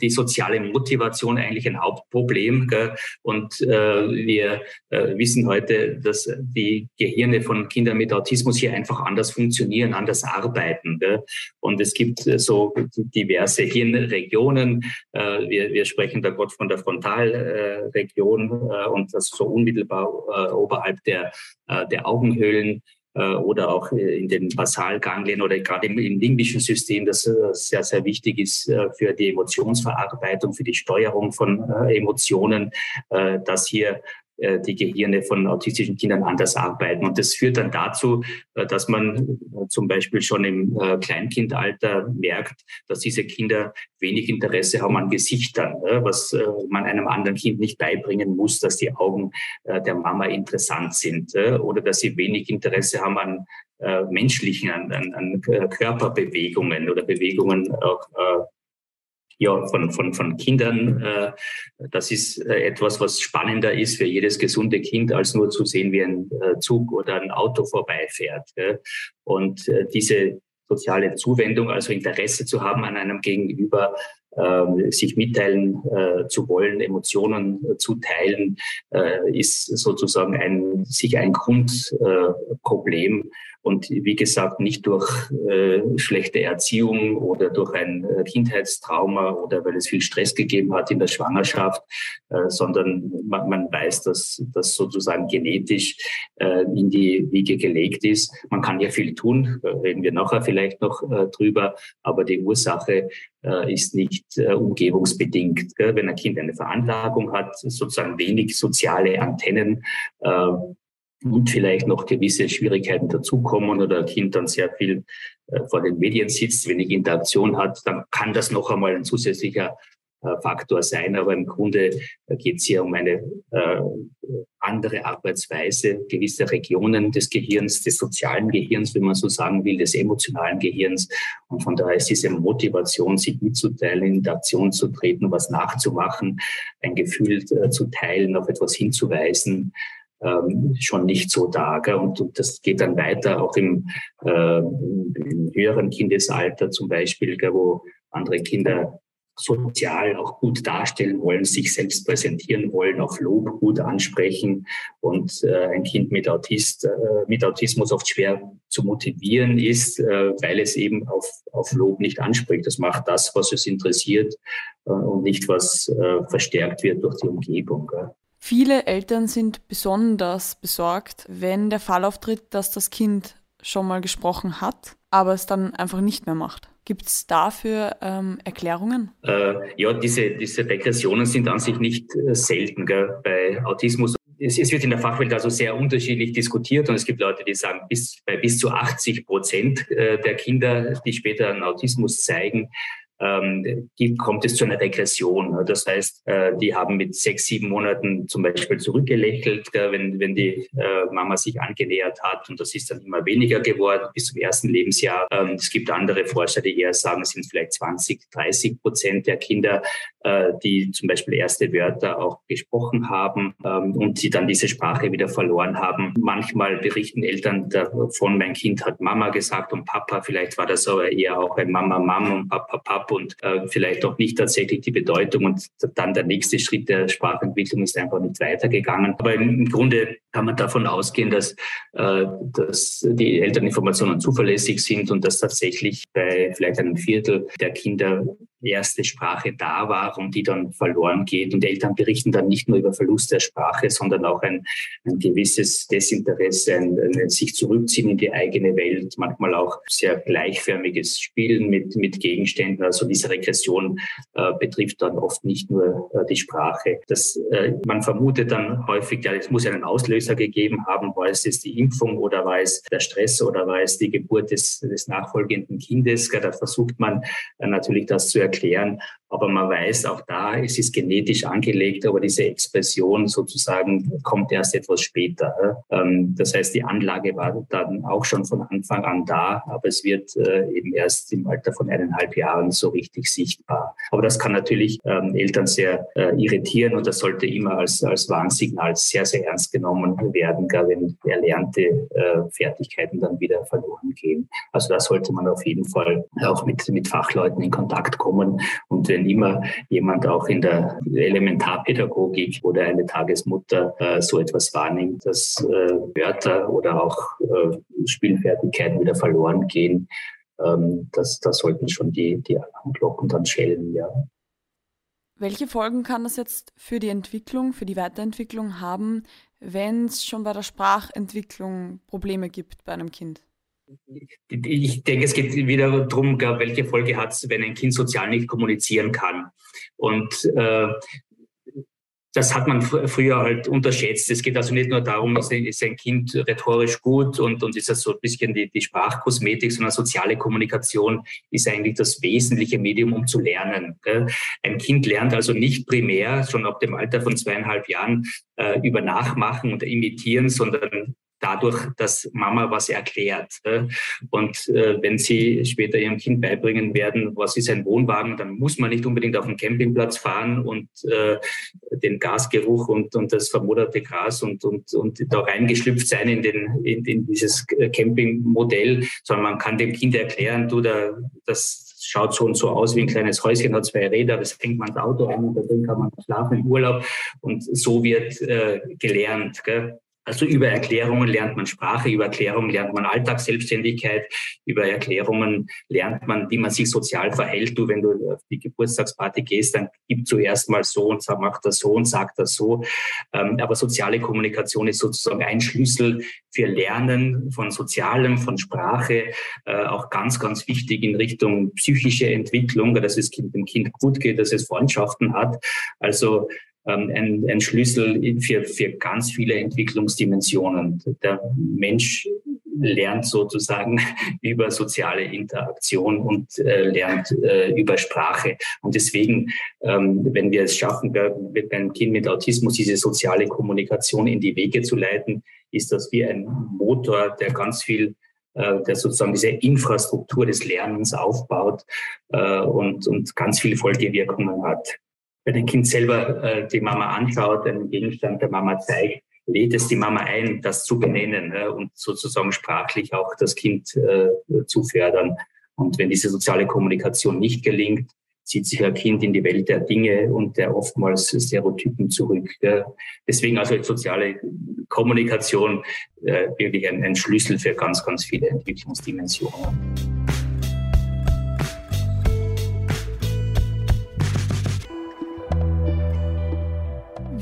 die soziale Motivation eigentlich ein Hauptproblem. Gell? Und äh, wir äh, wissen heute, dass die Gehirne von Kindern mit Autismus hier einfach anders funktionieren, anders arbeiten. Gell? Und es gibt äh, so diverse Hirnregionen. Äh, wir, wir sprechen da Gott von der Frontalregion äh, und das so unmittelbar äh, oberhalb der, äh, der Augenhöhlen äh, oder auch äh, in den Basalganglien oder gerade im, im limbischen System, das äh, sehr, sehr wichtig ist für die Emotionsverarbeitung, für die Steuerung von Emotionen, dass hier äh, die Gehirne von autistischen Kindern anders arbeiten. Und das führt dann dazu, äh, dass man äh, zum Beispiel schon im Kleinkindalter merkt, dass diese Kinder wenig Interesse haben an Gesichtern, was man einem anderen Kind nicht beibringen muss, dass die Augen der Mama interessant sind oder dass sie wenig Interesse haben an menschlichen, an, an Körperbewegungen oder Bewegungen auch ja, von, von, von Kindern. Äh, das ist äh, etwas, was spannender ist für jedes gesunde Kind, als nur zu sehen, wie ein äh, Zug oder ein Auto vorbeifährt. Und diese soziale Zuwendung, also Interesse zu haben an einem Gegenüber, äh, sich mitteilen äh, zu wollen, Emotionen äh, zu teilen, äh, ist sozusagen ein, sicher ein Grundproblem. Und wie gesagt, nicht durch äh, schlechte Erziehung oder durch ein äh, Kindheitstrauma oder weil es viel Stress gegeben hat in der Schwangerschaft, äh, sondern man, man weiß, dass das sozusagen genetisch äh, in die Wiege gelegt ist. Man kann ja viel tun, reden wir nachher vielleicht noch äh, drüber, aber die Ursache äh, ist nicht äh, umgebungsbedingt. Gell? Wenn ein Kind eine Veranlagung hat, sozusagen wenig soziale Antennen, äh, und vielleicht noch gewisse Schwierigkeiten dazukommen oder ein Kind dann sehr viel äh, vor den Medien sitzt, wenig Interaktion hat, dann kann das noch einmal ein zusätzlicher äh, Faktor sein. Aber im Grunde äh, geht es hier um eine andere Arbeitsweise, gewisse Regionen des Gehirns, des sozialen Gehirns, wenn man so sagen will, des emotionalen Gehirns. Und von daher ist diese Motivation, sich mitzuteilen, in Interaktion zu treten, was nachzumachen, ein Gefühl zu teilen, auf etwas hinzuweisen, ähm, schon nicht so da. Gell? Und, und das geht dann weiter auch im, äh, im höheren Kindesalter zum Beispiel, gell, wo andere Kinder sozial auch gut darstellen wollen, sich selbst präsentieren wollen, auf Lob gut ansprechen und äh, ein Kind mit, Autist, äh, mit Autismus oft schwer zu motivieren ist, äh, weil es eben auf, auf Lob nicht anspricht. Das macht das, was es interessiert äh, und nicht, was äh, verstärkt wird durch die Umgebung. Gell. Viele Eltern sind besonders besorgt, wenn der Fall auftritt, dass das Kind schon mal gesprochen hat, aber es dann einfach nicht mehr macht. Gibt es dafür ähm, Erklärungen? Äh, ja, diese, diese Regressionen sind an sich nicht äh, selten gell, bei Autismus. Es, es, wird in der Fachwelt also sehr unterschiedlich diskutiert und es gibt Leute, die sagen, bis, bei bis zu 80 Prozent äh, der Kinder, die später einen Autismus zeigen, ähm, die kommt es zu einer Regression. Das heißt, äh, die haben mit sechs, sieben Monaten zum Beispiel zurückgelächelt, wenn, wenn die äh, Mama sich angenähert hat und das ist dann immer weniger geworden bis zum ersten Lebensjahr. Ähm, es gibt andere Forscher, die eher sagen, es sind vielleicht 20, 30 Prozent der Kinder, äh, die zum Beispiel erste Wörter auch gesprochen haben ähm, und sie dann diese Sprache wieder verloren haben. Manchmal berichten Eltern davon, mein Kind hat Mama gesagt und Papa, vielleicht war das aber eher auch ein Mama, Mama und Papa, Papa und äh, vielleicht auch nicht tatsächlich die Bedeutung. Und dann der nächste Schritt der Sprachentwicklung ist einfach nicht weitergegangen. Aber im Grunde kann man davon ausgehen, dass, äh, dass die Elterninformationen zuverlässig sind und dass tatsächlich bei vielleicht einem Viertel der Kinder erste Sprache da war und die dann verloren geht. Und Eltern berichten dann nicht nur über Verlust der Sprache, sondern auch ein, ein gewisses Desinteresse, ein, ein sich zurückziehen in die eigene Welt, manchmal auch sehr gleichförmiges Spielen mit, mit Gegenständen. Also diese Regression äh, betrifft dann oft nicht nur äh, die Sprache. Das, äh, man vermutet dann häufig, ja, es muss einen Auslöser gegeben haben. War es jetzt die Impfung oder war es der Stress oder war es die Geburt des, des nachfolgenden Kindes? Da versucht man äh, natürlich das zu erklären. And. Aber man weiß auch da, es ist genetisch angelegt, aber diese Expression sozusagen kommt erst etwas später. Ähm, das heißt, die Anlage war dann auch schon von Anfang an da, aber es wird äh, eben erst im Alter von eineinhalb Jahren so richtig sichtbar. Aber das kann natürlich ähm, Eltern sehr äh, irritieren und das sollte immer als, als Warnsignal sehr, sehr ernst genommen werden, gar wenn erlernte äh, Fertigkeiten dann wieder verloren gehen. Also da sollte man auf jeden Fall auch mit, mit Fachleuten in Kontakt kommen und wenn immer jemand auch in der Elementarpädagogik oder eine Tagesmutter äh, so etwas wahrnimmt, dass äh, Wörter oder auch äh, Spielfertigkeiten wieder verloren gehen, ähm, das, da sollten schon die, die Alarmglocken dann schellen, ja. Welche Folgen kann das jetzt für die Entwicklung, für die Weiterentwicklung haben, wenn es schon bei der Sprachentwicklung Probleme gibt bei einem Kind? Ich denke, es geht wieder darum, welche Folge hat es, wenn ein Kind sozial nicht kommunizieren kann. Und äh, das hat man früher halt unterschätzt. Es geht also nicht nur darum, ist ein Kind rhetorisch gut und, und ist das so ein bisschen die, die Sprachkosmetik, sondern soziale Kommunikation ist eigentlich das wesentliche Medium, um zu lernen. Ein Kind lernt also nicht primär schon ab dem Alter von zweieinhalb Jahren äh, über Nachmachen und Imitieren, sondern dadurch, dass Mama was erklärt. Und äh, wenn Sie später Ihrem Kind beibringen werden, was ist ein Wohnwagen, dann muss man nicht unbedingt auf den Campingplatz fahren und äh, den Gasgeruch und, und das vermoderte Gras und, und, und da reingeschlüpft sein in, den, in, in dieses Campingmodell, sondern man kann dem Kind erklären, du, da, das schaut so und so aus wie ein kleines Häuschen, hat zwei Räder, das hängt man ins Auto an und da drin kann man schlafen im Urlaub und so wird äh, gelernt. Gell? Also über Erklärungen lernt man Sprache, über Erklärungen lernt man Alltagsselbstständigkeit, über Erklärungen lernt man, wie man sich sozial verhält. Du, wenn du auf die Geburtstagsparty gehst, dann gib zuerst mal so und mach das so und sag das so. Ähm, aber soziale Kommunikation ist sozusagen ein Schlüssel für Lernen von Sozialem, von Sprache, äh, auch ganz, ganz wichtig in Richtung psychische Entwicklung, dass es dem Kind gut geht, dass es Freundschaften hat. Also ein, ein Schlüssel für, für ganz viele Entwicklungsdimensionen. Der Mensch lernt sozusagen über soziale Interaktion und äh, lernt äh, über Sprache. Und deswegen, ähm, wenn wir es schaffen, mit einem Kind mit Autismus diese soziale Kommunikation in die Wege zu leiten, ist das wie ein Motor, der ganz viel äh, der sozusagen diese Infrastruktur des Lernens aufbaut äh, und, und ganz viele Folgewirkungen hat wenn ein Kind selber äh, die Mama anschaut, einen Gegenstand der Mama zeigt, lädt es die Mama ein, das zu benennen äh, und sozusagen sprachlich auch das Kind äh, zu fördern. Und wenn diese soziale Kommunikation nicht gelingt, zieht sich ein Kind in die Welt der Dinge und der oftmals Stereotypen zurück. Deswegen also soziale Kommunikation äh, wirklich ein, ein Schlüssel für ganz, ganz viele Entwicklungsdimensionen.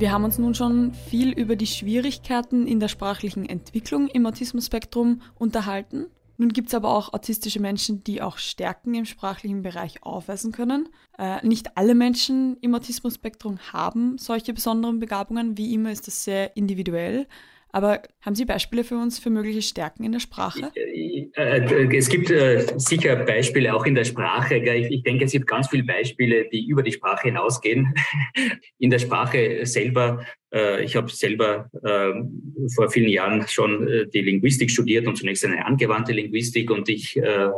Wir haben uns nun schon viel über die Schwierigkeiten in der sprachlichen Entwicklung im Autismus-Spektrum unterhalten. Nun gibt es aber auch autistische Menschen, die auch Stärken im sprachlichen Bereich aufweisen können. Äh, nicht alle Menschen im Autismus-Spektrum haben solche besonderen Begabungen. Wie immer ist das sehr individuell. Aber haben Sie Beispiele für uns für mögliche Stärken in der Sprache? Äh, äh, es gibt äh, sicher Beispiele auch in der Sprache. Ich denke, es gibt ganz viele Beispiele, die über die Sprache hinausgehen. In der Sprache selber ich habe selber ähm, vor vielen Jahren schon äh, die Linguistik studiert und zunächst eine angewandte Linguistik und ich äh,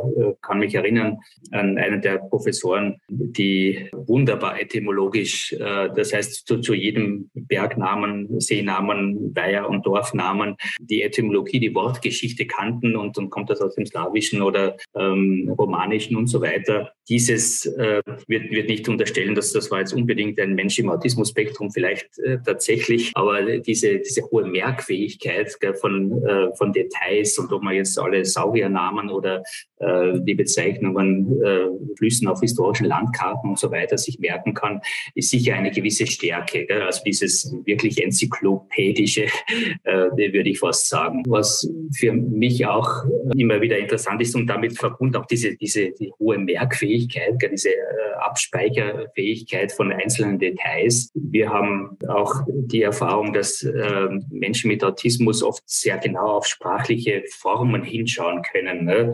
kann mich erinnern an einen der Professoren, die wunderbar etymologisch, das heißt zu, zu jedem Bergnamen, Seenamen, Weiher und Dorfnamen die Etymologie, die Wortgeschichte kannten und dann kommt das aus dem Slawischen oder ähm, Romanischen und so weiter. Dieses äh, wird, wird nicht unterstellen, dass das war jetzt unbedingt ein Mensch im Autismus-Spektrum vielleicht äh, tatsächlich tatsächlich, aber diese, diese hohe Merkfähigkeit gell, von, äh, von Details und ob man jetzt alle Sauriernamen oder die Bezeichnungen äh, Flüssen auf historischen Landkarten und so weiter sich merken kann, ist sicher eine gewisse Stärke. Gell? Also dieses wirklich enzyklopädische, äh, würde ich fast sagen. Was für mich auch immer wieder interessant ist und damit verbunden auch diese, diese die hohe Merkfähigkeit, gell? diese äh, Abspeicherfähigkeit von einzelnen Details. Wir haben auch die Erfahrung, dass äh, Menschen mit Autismus oft sehr genau auf sprachliche Formen hinschauen können. Ne?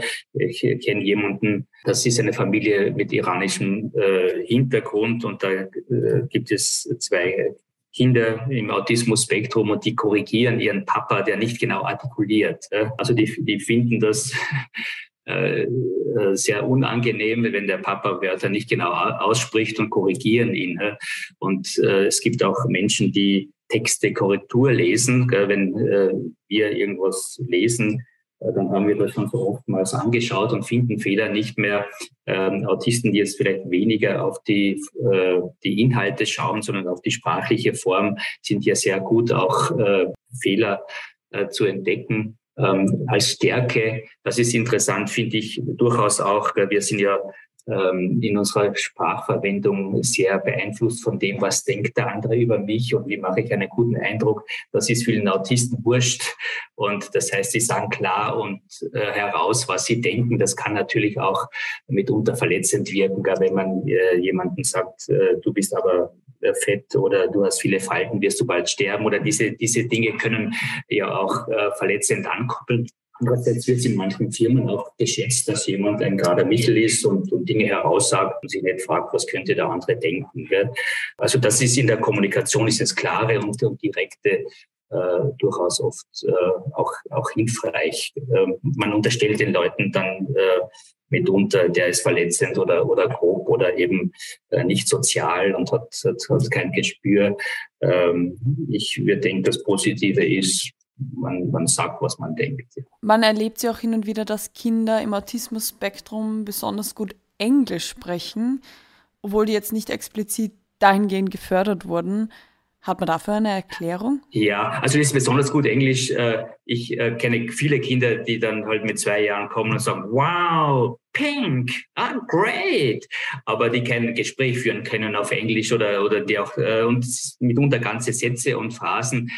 Ich kenne jemanden, das ist eine Familie mit iranischem äh, Hintergrund und da äh, gibt es zwei Kinder im Autismus-Spektrum und die korrigieren ihren Papa, der nicht genau artikuliert. Also die, die finden das äh, äh, sehr unangenehm, wenn der Papa Wörter nicht genau ausspricht und korrigieren ihn. Und äh, es gibt auch Menschen, die Texte Korrektur lesen. Wenn wir irgendwas lesen, dann haben wir das schon so oftmals angeschaut und finden Fehler nicht mehr. Ähm, Autisten, die jetzt vielleicht weniger auf die, äh, die Inhalte schauen, sondern auf die sprachliche Form, sind ja sehr gut auch äh, Fehler äh, zu entdecken ähm, als Stärke. Das ist interessant, finde ich durchaus auch. Wir sind ja in unserer Sprachverwendung sehr beeinflusst von dem, was denkt der andere über mich und wie mache ich einen guten Eindruck. Das ist vielen Autisten wurscht. Und das heißt, sie sagen klar und äh, heraus, was sie denken. Das kann natürlich auch mitunter verletzend wirken, wenn man äh, jemanden sagt, äh, du bist aber äh, fett oder du hast viele Falten, wirst du bald sterben oder diese, diese Dinge können ja auch äh, verletzend ankoppeln. Andererseits wird es in manchen Firmen auch geschätzt, dass jemand ein gerader Michel ist und, und Dinge heraussagt und sich nicht fragt, was könnte der andere denken. Gell? Also das ist in der Kommunikation ist das klare und, und direkte äh, durchaus oft äh, auch, auch hilfreich. Ähm, man unterstellt den Leuten dann äh, mitunter, der ist verletzend oder, oder grob oder eben äh, nicht sozial und hat, hat, hat kein Gespür. Ähm, ich würde denken, das Positive ist, man, man sagt, was man denkt. Man erlebt ja auch hin und wieder, dass Kinder im Autismus-Spektrum besonders gut Englisch sprechen, obwohl die jetzt nicht explizit dahingehend gefördert wurden. Hat man dafür eine Erklärung? Ja, also das ist besonders gut Englisch. Äh, ich äh, kenne viele Kinder, die dann halt mit zwei Jahren kommen und sagen, wow, pink, I'm great. Aber die kein Gespräch führen können auf Englisch oder, oder die auch äh, und mitunter ganze Sätze und Phrasen.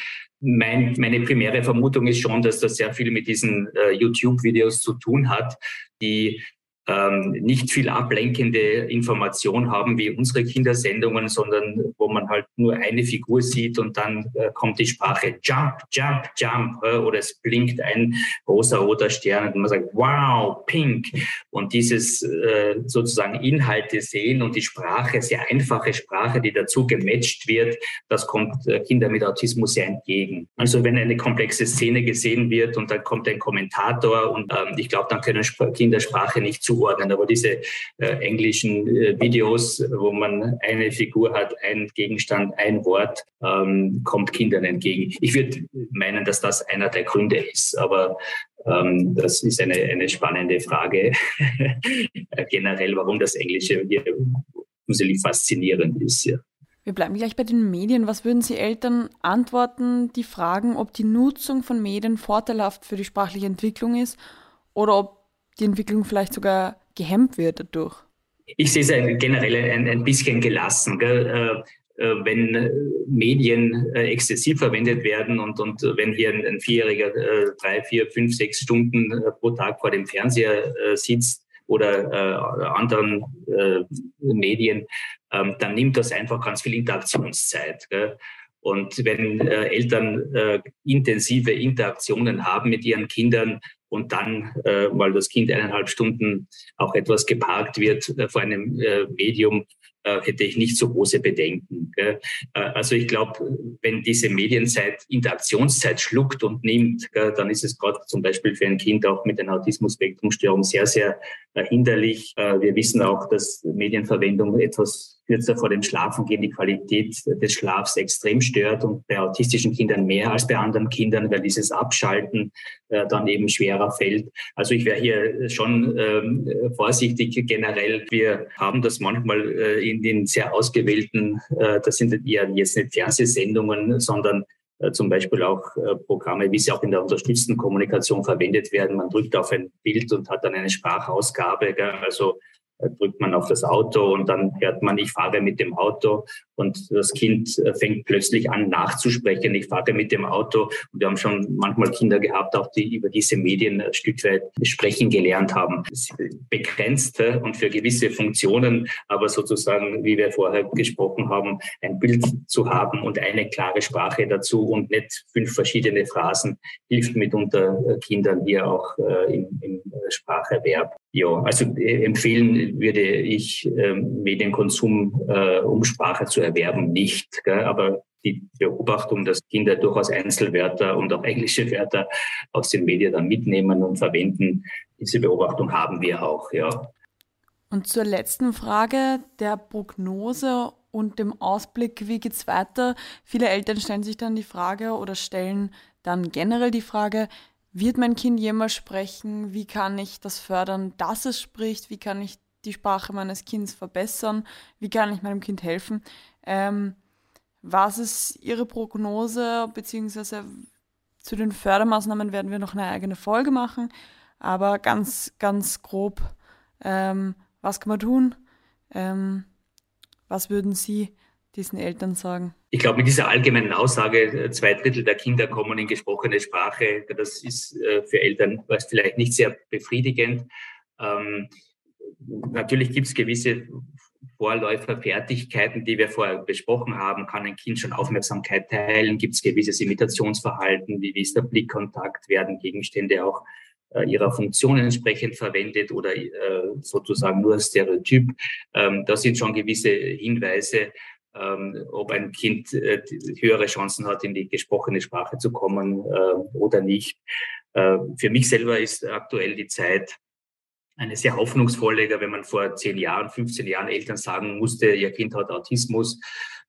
Mein, meine primäre Vermutung ist schon, dass das sehr viel mit diesen YouTube-Videos zu tun hat, die ähm, nicht viel ablenkende Information haben wie unsere Kindersendungen, sondern wo man halt nur eine Figur sieht und dann äh, kommt die Sprache Jump, Jump, Jump äh, oder es blinkt ein rosa-roter Stern und man sagt Wow, Pink und dieses äh, sozusagen Inhalte sehen und die Sprache, sehr einfache Sprache, die dazu gematcht wird, das kommt äh, Kindern mit Autismus sehr entgegen. Also wenn eine komplexe Szene gesehen wird und dann kommt ein Kommentator und ähm, ich glaube, dann können Kinder Sprache nicht zu zuordnen. Aber diese äh, englischen äh, Videos, wo man eine Figur hat, ein Gegenstand, ein Wort, ähm, kommt Kindern entgegen. Ich würde meinen, dass das einer der Gründe ist. Aber ähm, das ist eine, eine spannende Frage generell, warum das Englische hier faszinierend ist. Ja. Wir bleiben gleich bei den Medien. Was würden Sie Eltern antworten, die fragen, ob die Nutzung von Medien vorteilhaft für die sprachliche Entwicklung ist oder ob die Entwicklung vielleicht sogar gehemmt wird dadurch? Ich sehe es generell ein, ein bisschen gelassen. Gell? Äh, äh, wenn Medien äh, exzessiv verwendet werden und, und wenn hier ein, Vierjähriger drei, vier, fünf, sechs Stunden pro Tag vor dem Fernseher sitzt oder anderen Medien, ähm, dann nimmt das einfach ganz viel Interaktionszeit. Gell? Und wenn Eltern intensive Interaktionen haben mit ihren Kindern, und dann, äh, weil das Kind eineinhalb Stunden auch etwas geparkt wird äh, vor einem äh, Medium, äh, hätte ich nicht so große Bedenken. Gell? Äh, also ich glaube, wenn diese Medienzeit Interaktionszeit schluckt und nimmt, gell, dann ist es gerade zum Beispiel für ein Kind auch mit einer Autismus-Spektrum-Störung sehr, sehr äh, hinderlich. Äh, wir wissen auch, dass Medienverwendung etwas kürzer vor dem Schlafengehen die Qualität des Schlafs extrem stört und bei autistischen Kindern mehr als bei anderen Kindern, weil dieses Abschalten äh, dann eben schwerer fällt. Also ich wäre hier schon ähm, vorsichtig generell. Wir haben das manchmal äh, in den sehr ausgewählten, äh, das sind eher jetzt nicht Fernsehsendungen, sondern äh, zum Beispiel auch äh, Programme, wie sie auch in der unterstützten Kommunikation verwendet werden. Man drückt auf ein Bild und hat dann eine Sprachausgabe. Also drückt man auf das Auto und dann hört man, ich fahre mit dem Auto und das Kind äh, fängt plötzlich an nachzusprechen. Ich fahre mit dem Auto und wir haben schon manchmal Kinder gehabt, auch die über diese Medien ein Stück weit sprechen gelernt haben. begrenzt und für gewisse Funktionen, aber sozusagen, wie wir vorher gesprochen haben, ein Bild zu haben und eine klare Sprache dazu und nicht fünf verschiedene Phrasen hilft mitunter äh, Kindern hier auch äh, im, im Spracherwerb. Ja, also empfehlen würde ich ähm, Medienkonsum, um Sprache zu erwerben nicht. Gell? Aber die Beobachtung, dass Kinder durchaus Einzelwörter und auch englische Wörter aus den Medien dann mitnehmen und verwenden, diese Beobachtung haben wir auch, ja. Und zur letzten Frage der Prognose und dem Ausblick, wie geht es weiter? Viele Eltern stellen sich dann die Frage oder stellen dann generell die Frage, wird mein Kind jemals sprechen? Wie kann ich das fördern, dass es spricht? Wie kann ich die Sprache meines Kindes verbessern? Wie kann ich meinem Kind helfen? Ähm, was ist Ihre Prognose, beziehungsweise zu den Fördermaßnahmen werden wir noch eine eigene Folge machen, aber ganz, ganz grob, ähm, was kann man tun? Ähm, was würden Sie diesen Eltern sagen? Ich glaube, mit dieser allgemeinen Aussage, äh, zwei Drittel der Kinder kommen in gesprochene Sprache, das ist äh, für Eltern vielleicht nicht sehr befriedigend. Ähm, natürlich gibt es gewisse Vorläuferfertigkeiten, die wir vorher besprochen haben, kann ein Kind schon Aufmerksamkeit teilen, gibt es gewisses Imitationsverhalten, wie ist der Blickkontakt, werden Gegenstände auch äh, ihrer Funktion entsprechend verwendet oder äh, sozusagen nur Stereotyp. Ähm, das sind schon gewisse Hinweise. ähm, ob ein Kind äh, höhere Chancen hat, in die gesprochene Sprache zu kommen äh, oder nicht. Äh, für mich selber ist aktuell die Zeit eine sehr hoffnungsvolle, wenn man vor 10 Jahren, 15 Jahren Eltern sagen musste, ihr Kind hat Autismus,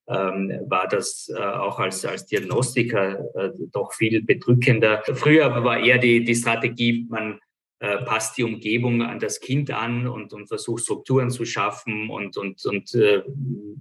ähm, war das äh, auch als, als Diagnostiker äh, doch viel bedrückender. Früher war eher die, die Strategie, man äh, passt die Umgebung an das Kind an und, und versucht Strukturen zu schaffen und, und, und äh,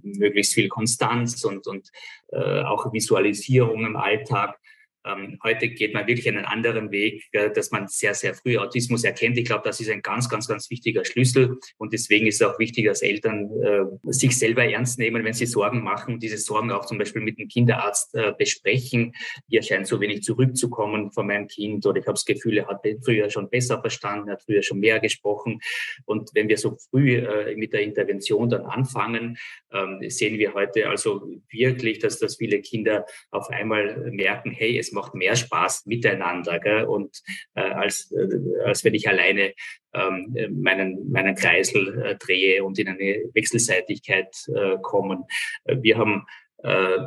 möglichst viel Konstanz und, und äh, auch Visualisierung im Alltag. Ähm, heute geht man wirklich einen anderen Weg, äh, dass man sehr, sehr früh Autismus erkennt. Ich glaube, das ist ein ganz, ganz, ganz wichtiger Schlüssel. Und deswegen ist es auch wichtig, dass Eltern äh, sich selber ernst nehmen, wenn sie Sorgen machen, diese Sorgen auch zum Beispiel mit dem Kinderarzt äh, besprechen. Hier scheint so wenig zurückzukommen von meinem Kind oder ich habe das Gefühl, er hat früher schon besser verstanden, er hat früher schon mehr gesprochen. Und wenn wir so früh äh, mit der Intervention dann anfangen, ähm, sehen wir heute also wirklich, dass, dass viele Kinder auf einmal merken, hey, es macht mehr Spaß miteinander gell? und äh, als, äh, als wenn ich alleine ähm, meinen, meinen Kreisel äh, drehe und in eine Wechselseitigkeit äh, kommen. Äh, wir haben äh,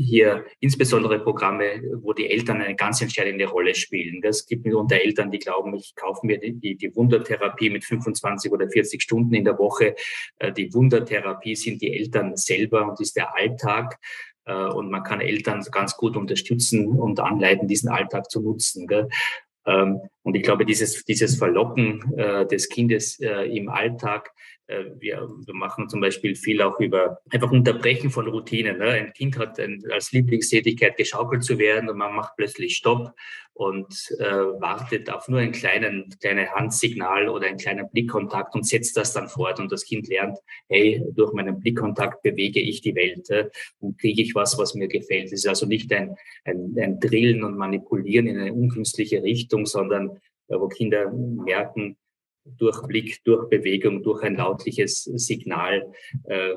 hier insbesondere Programme, wo die Eltern eine ganz entscheidende Rolle spielen. Es gibt mitunter Eltern, die glauben, ich kaufe mir die, die Wundertherapie mit 25 oder 40 Stunden in der Woche. Äh, die Wundertherapie sind die Eltern selber und ist der Alltag. Äh, und man kann Eltern ganz gut unterstützen und anleiten, diesen Alltag zu nutzen. Gell? Ähm, und ich glaube, dieses, dieses Verlocken äh, des Kindes äh, im Alltag äh, wir, wir machen zum Beispiel viel auch über einfach Unterbrechen von Routinen. Ne? Ein Kind hat ein, als Lieblingstätigkeit geschaukelt zu werden und man macht plötzlich Stopp und äh, wartet auf nur ein kleinen, kleines Handsignal oder einen kleinen Blickkontakt und setzt das dann fort. Und das Kind lernt, hey, durch meinen Blickkontakt bewege ich die Welt äh, und kriege ich was, was mir gefällt. Es ist also nicht ein, ein, ein Drillen und Manipulieren in eine unkünstliche Richtung, sondern wo Kinder merken, durch Blick, durch Bewegung, durch ein lautliches Signal äh,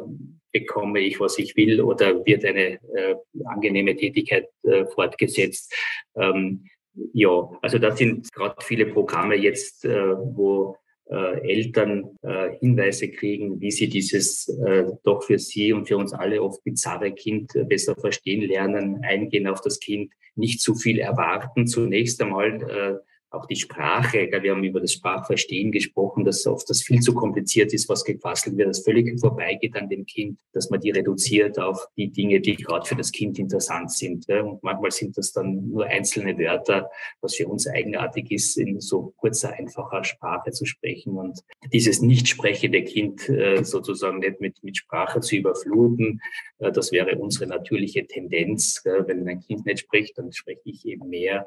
bekomme ich, was ich will oder wird eine äh, angenehme Tätigkeit äh, fortgesetzt. Ähm, ja, also das sind gerade viele Programme jetzt, äh, wo äh, Eltern äh, Hinweise kriegen, wie sie dieses äh, doch für sie und für uns alle oft bizarre Kind äh, besser verstehen lernen, eingehen auf das Kind, nicht zu viel erwarten. Zunächst einmal äh, auch die Sprache, wir haben über das Sprachverstehen gesprochen, dass oft das viel zu kompliziert ist, was gequasselt wird, das völlig vorbeigeht an dem Kind, dass man die reduziert auf die Dinge, die gerade für das Kind interessant sind. Und manchmal sind das dann nur einzelne Wörter, was für uns eigenartig ist, in so kurzer, einfacher Sprache zu sprechen und dieses nicht sprechende Kind äh, sozusagen nicht mit, mit Sprache zu überfluten. Äh, das wäre unsere natürliche Tendenz. Wenn ein Kind nicht spricht, dann spreche ich eben mehr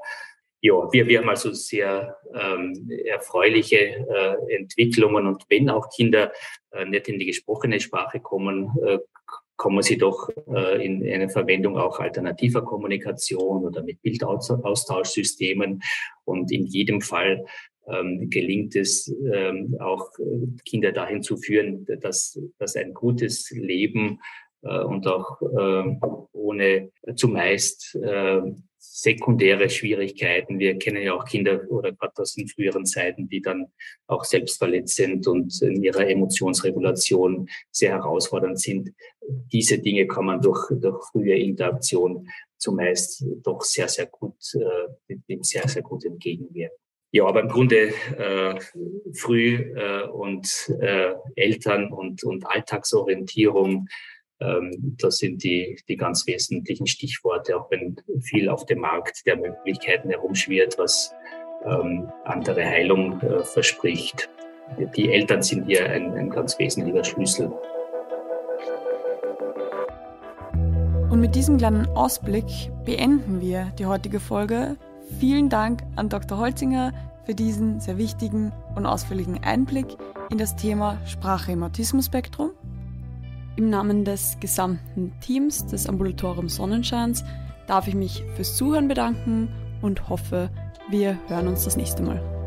ja, wir, wir haben also sehr ähm, erfreuliche äh, Entwicklungen und wenn auch Kinder äh, nicht in die gesprochene Sprache kommen, äh, kommen sie doch äh, in eine Verwendung auch alternativer Kommunikation oder mit Bildaustauschsystemen. Und in jedem Fall ähm, gelingt es ähm, auch Kinder dahin zu führen, dass, dass ein gutes Leben äh, und auch äh, ohne zumeist äh, sekundäre Schwierigkeiten. Wir kennen ja auch Kinder oder gerade aus den früheren Zeiten, die dann auch selbstverletzt sind und in ihrer Emotionsregulation sehr herausfordernd sind. Diese Dinge kann man durch, durch frühe Interaktion zumeist doch sehr, sehr gut, äh, dem sehr, sehr gut entgegenwirken. Ja, aber im Grunde äh, früh äh, und äh, Eltern und, und Alltagsorientierung das sind die, die ganz wesentlichen Stichworte, auch wenn viel auf dem Markt der Möglichkeiten herumschwirrt, was ähm, andere Heilung äh, verspricht. Die Eltern sind hier ein, ein ganz wesentlicher Schlüssel. Und mit diesem kleinen Ausblick beenden wir die heutige Folge. Vielen Dank an Dr. Holzinger für diesen sehr wichtigen und ausführlichen Einblick in das Thema Sprache im Autismus-Spektrum. Im Namen des gesamten Teams des Ambulatoriums Sonnenscheins darf ich mich fürs Zuhören bedanken und hoffe, wir hören uns das nächste Mal.